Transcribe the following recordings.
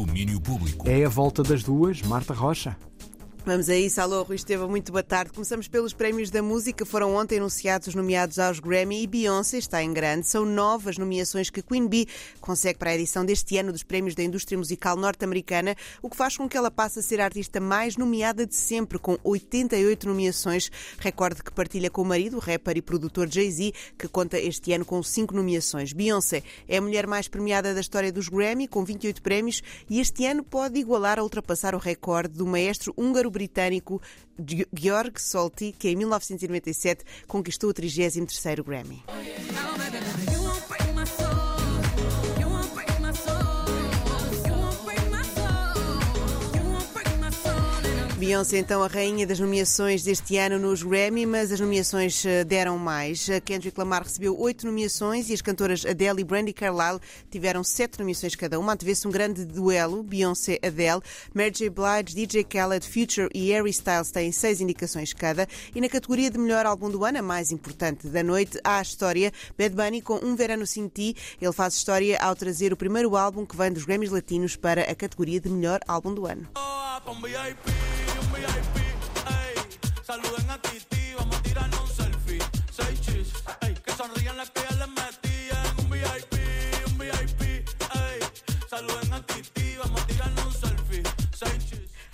Domínio Público. É a volta das duas, Marta Rocha. Vamos a isso, alô Rui Esteva, muito boa tarde. Começamos pelos prémios da música. Foram ontem anunciados os nomeados aos Grammy e Beyoncé está em grande. São novas nomeações que Queen Bee consegue para a edição deste ano dos prémios da indústria musical norte-americana, o que faz com que ela passe a ser a artista mais nomeada de sempre, com 88 nomeações, recorde que partilha com o marido, o rapper e produtor Jay-Z, que conta este ano com 5 nomeações. Beyoncé é a mulher mais premiada da história dos Grammy, com 28 prémios, e este ano pode igualar a ultrapassar o recorde do maestro húngaro britânico Georg Solti, que em 1997 conquistou o 33º Grammy. Beyoncé, então, a rainha das nomeações deste ano nos Grammy, mas as nomeações eh, deram mais. A Kendrick Lamar recebeu oito nomeações e as cantoras Adele e Brandy Carlile tiveram sete nomeações cada uma. Antevê-se um grande duelo, Beyoncé-Adele. Mary J. Blige, DJ Khaled, Future e Harry Styles têm seis indicações cada. E na categoria de melhor álbum do ano, a mais importante da noite, há a história Bad Bunny com Um Verano Sem Ti. Ele faz história ao trazer o primeiro álbum que vem dos Grammys Latinos para a categoria de melhor álbum do ano. Saluden a Titi,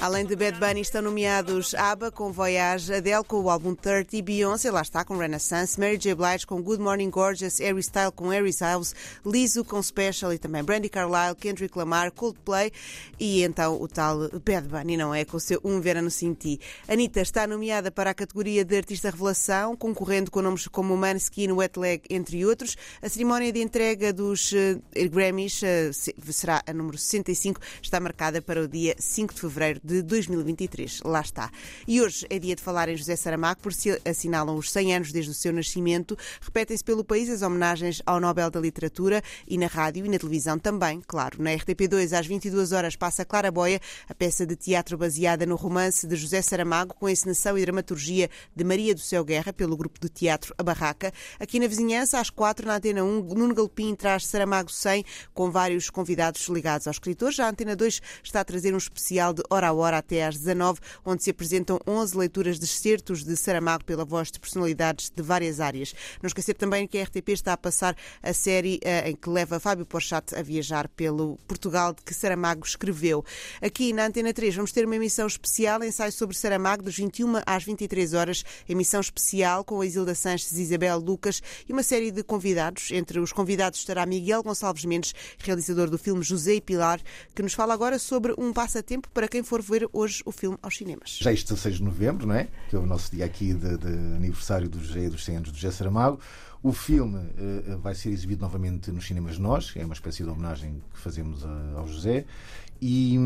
Além de Bad Bunny, estão nomeados ABBA com Voyage, Adele com o álbum 30, Beyoncé, lá está, com Renaissance, Mary J. Blige com Good Morning Gorgeous, Harry Style com Harry's House, Lizzo com Special e também Brandy Carlile, Kendrick Lamar, Coldplay e então o tal Bad Bunny, não é? Com o seu Um Verano Sem Ti. Anitta está nomeada para a categoria de Artista Revelação, concorrendo com nomes como Maneskin, Wet Leg, entre outros. A cerimónia de entrega dos uh, Grammys uh, será a número 65, está marcada para o dia 5 de fevereiro de 2023. Lá está. E hoje é dia de falar em José Saramago, por se assinalam os 100 anos desde o seu nascimento. Repetem-se pelo país as homenagens ao Nobel da Literatura e na rádio e na televisão também, claro. Na RTP2, às 22 horas, passa Clara Boia, a peça de teatro baseada no romance de José Saramago, com encenação e dramaturgia de Maria do Céu Guerra, pelo grupo de teatro A Barraca. Aqui na vizinhança, às 4, na Antena 1, Nuno Galpim traz Saramago 100, com vários convidados ligados aos escritores. Já a Antena 2 está a trazer um especial de hora a hora até às 19, onde se apresentam 11 leituras de excertos de Saramago pela voz de personalidades de várias áreas. Não esquecer também que a RTP está a passar a série uh, em que leva Fábio Porchat a viajar pelo Portugal de que Saramago escreveu. Aqui na Antena 3 vamos ter uma emissão especial, ensaio sobre Saramago, dos 21 às 23 horas, emissão especial com a Isilda Sanches e Isabel Lucas e uma série de convidados. Entre os convidados estará Miguel Gonçalves Mendes, realizador do filme José e Pilar, que nos fala agora sobre um passatempo para quem for ver hoje o filme aos cinemas. Já este 16 de novembro, não é? Que é o nosso dia aqui de, de aniversário do dos 100 anos do José Saramago. O filme uh, vai ser exibido novamente nos cinemas Nós, é uma espécie de homenagem que fazemos a, ao José. E,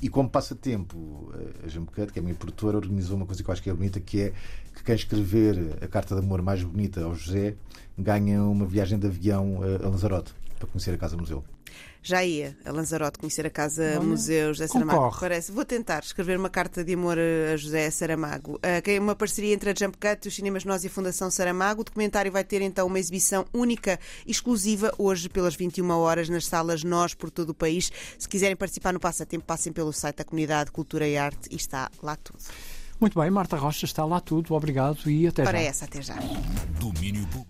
e como passatempo, a Jambucat, que é a minha produtora, organizou uma coisa que eu acho que é bonita, que é que quem escrever a carta de amor mais bonita ao José ganha uma viagem de avião a Lanzarote para conhecer a Casa Museu. Já ia a Lanzarote conhecer a Casa Olha, Museu José Saramago. Concorre. Parece. Vou tentar escrever uma carta de amor a José Saramago. Uh, uma parceria entre a Jump Cut, os Cinemas Nós e a Fundação Saramago. O documentário vai ter então uma exibição única, exclusiva, hoje pelas 21 horas nas salas Nós por todo o país. Se quiserem participar no passatempo, passem pelo site da Comunidade Cultura e Arte e está lá tudo. Muito bem, Marta Rocha, está lá tudo. Obrigado e até Para já. essa, até já. Domínio Público.